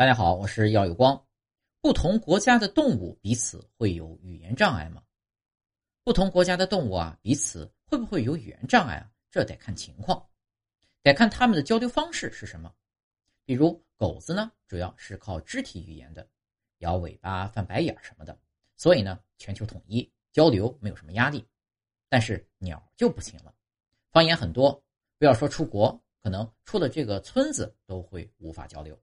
大家好，我是耀有光。不同国家的动物彼此会有语言障碍吗？不同国家的动物啊，彼此会不会有语言障碍啊？这得看情况，得看他们的交流方式是什么。比如狗子呢，主要是靠肢体语言的，摇尾巴、翻白眼什么的，所以呢，全球统一交流没有什么压力。但是鸟就不行了，方言很多，不要说出国，可能出了这个村子都会无法交流。